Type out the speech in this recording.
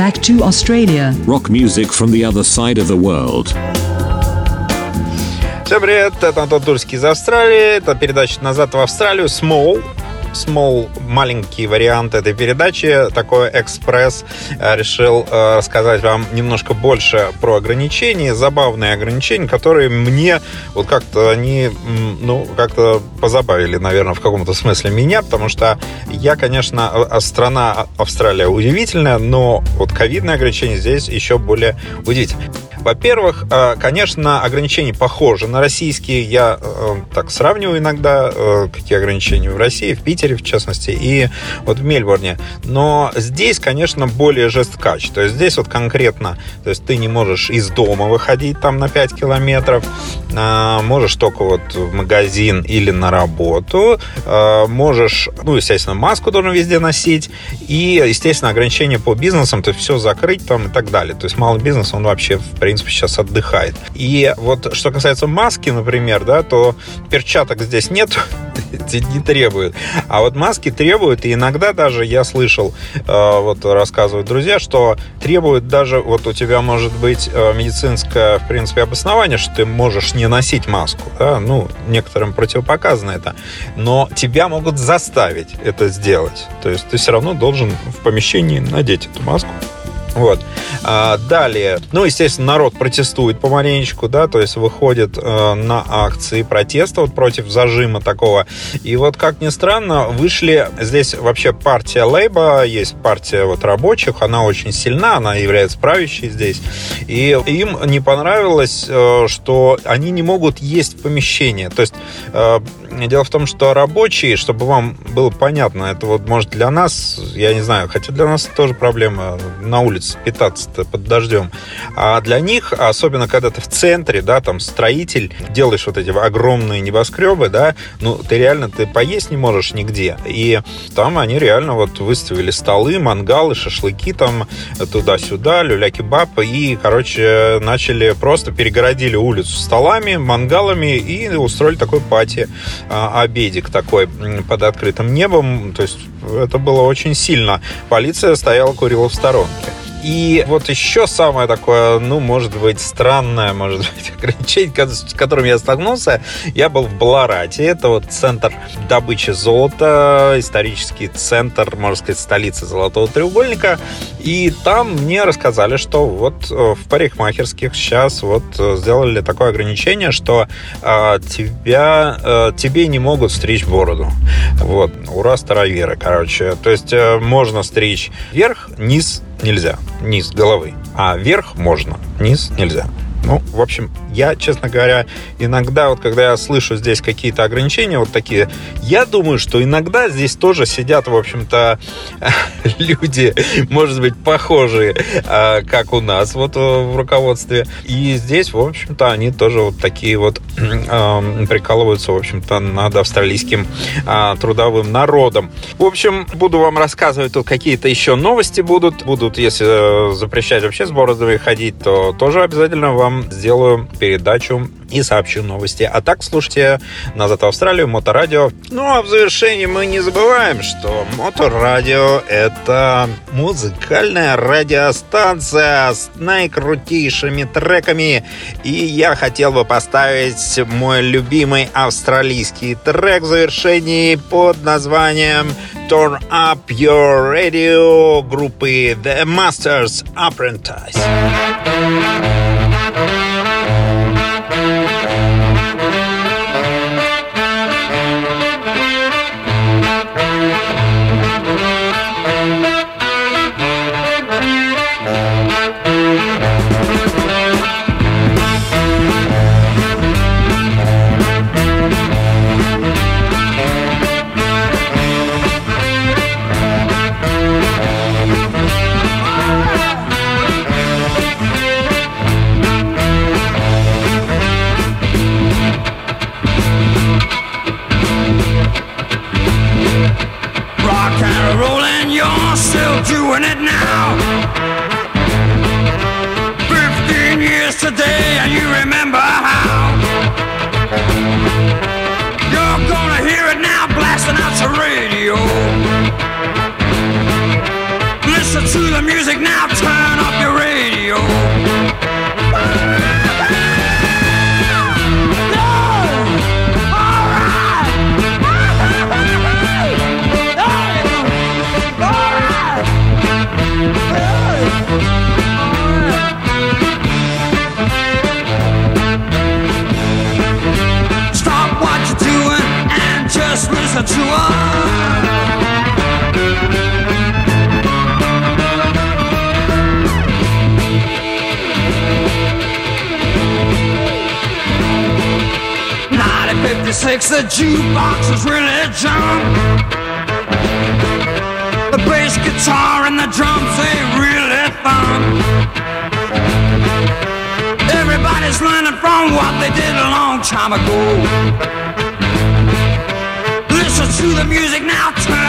back to Australia. Rock music from the other side of the world. Всем привет, это Антон Турский из Австралии. Это передача «Назад в Австралию» Small. Small, маленький вариант этой передачи, такой экспресс. Э, решил э, рассказать вам немножко больше про ограничения, забавные ограничения, которые мне вот как-то они, ну, как-то позабавили, наверное, в каком-то смысле меня, потому что я, конечно, страна Австралия удивительная, но вот ковидные ограничения здесь еще более удивительные. Во-первых, э, конечно, ограничения похожи на российские. Я э, так сравниваю иногда, э, какие ограничения в России, в Питере, в частности, и вот в Мельбурне. Но здесь, конечно, более жесткач. То есть здесь вот конкретно, то есть ты не можешь из дома выходить там на 5 километров, можешь только вот в магазин или на работу, можешь, ну, естественно, маску должен везде носить, и, естественно, ограничения по бизнесам, то есть все закрыть там и так далее. То есть малый бизнес, он вообще, в принципе, принципе, сейчас отдыхает. И вот что касается маски, например, да, то перчаток здесь нет, не требуют. А вот маски требуют, и иногда даже я слышал, э, вот рассказывают друзья, что требуют даже, вот у тебя может быть э, медицинское, в принципе, обоснование, что ты можешь не носить маску, да, ну, некоторым противопоказано это, но тебя могут заставить это сделать. То есть ты все равно должен в помещении надеть эту маску. Вот. А, далее, ну, естественно, народ протестует помаленечку, да, то есть выходит э, на акции протеста вот против зажима такого. И вот, как ни странно, вышли здесь вообще партия Лейба, есть партия вот рабочих, она очень сильна, она является правящей здесь. И им не понравилось, э, что они не могут есть в помещении. То есть э, дело в том, что рабочие, чтобы вам было понятно, это вот может для нас, я не знаю, хотя для нас тоже проблема на улице улице питаться под дождем. А для них, особенно когда ты в центре, да, там строитель, делаешь вот эти огромные небоскребы, да, ну, ты реально, ты поесть не можешь нигде. И там они реально вот выставили столы, мангалы, шашлыки там туда-сюда, люля-кебаб, и, короче, начали просто перегородили улицу столами, мангалами и устроили такой пати, а, обедик такой под открытым небом, то есть это было очень сильно. Полиция стояла, курила в сторонке. И вот еще самое такое, ну, может быть, странное, может быть, ограничение, с которым я столкнулся, я был в Баларате. Это вот центр добычи золота, исторический центр, можно сказать, столицы Золотого треугольника. И там мне рассказали, что вот э, в парикмахерских сейчас вот э, сделали такое ограничение, что э, тебя, э, тебе не могут стричь бороду. Вот, ура, староверы, короче. То есть э, можно стричь вверх, низ нельзя, низ головы, а вверх можно, низ нельзя. Ну, в общем, я, честно говоря, иногда, вот когда я слышу здесь какие-то ограничения вот такие, я думаю, что иногда здесь тоже сидят, в общем-то, люди, может быть, похожие, а, как у нас вот э, в руководстве. И здесь, в общем-то, они тоже вот такие вот прикалываются, в общем-то, над австралийским а, трудовым народом. В общем, буду вам рассказывать тут какие-то еще новости будут. Будут, если э, запрещать вообще с бородами ходить, то тоже обязательно вам вам сделаю передачу и сообщу новости. А так слушайте «Назад в Австралию», Моторадио. Ну а в завершении мы не забываем, что Моторадио — это музыкальная радиостанция с наикрутейшими треками. И я хотел бы поставить мой любимый австралийский трек в завершении под названием Turn Up Your Radio группы The Masters Apprentice. Música doing it now. Fifteen years today, and you remember 56, the jukebox is religion. The bass guitar and the drums, they really fun. Everybody's learning from what they did a long time ago to the music now. Turn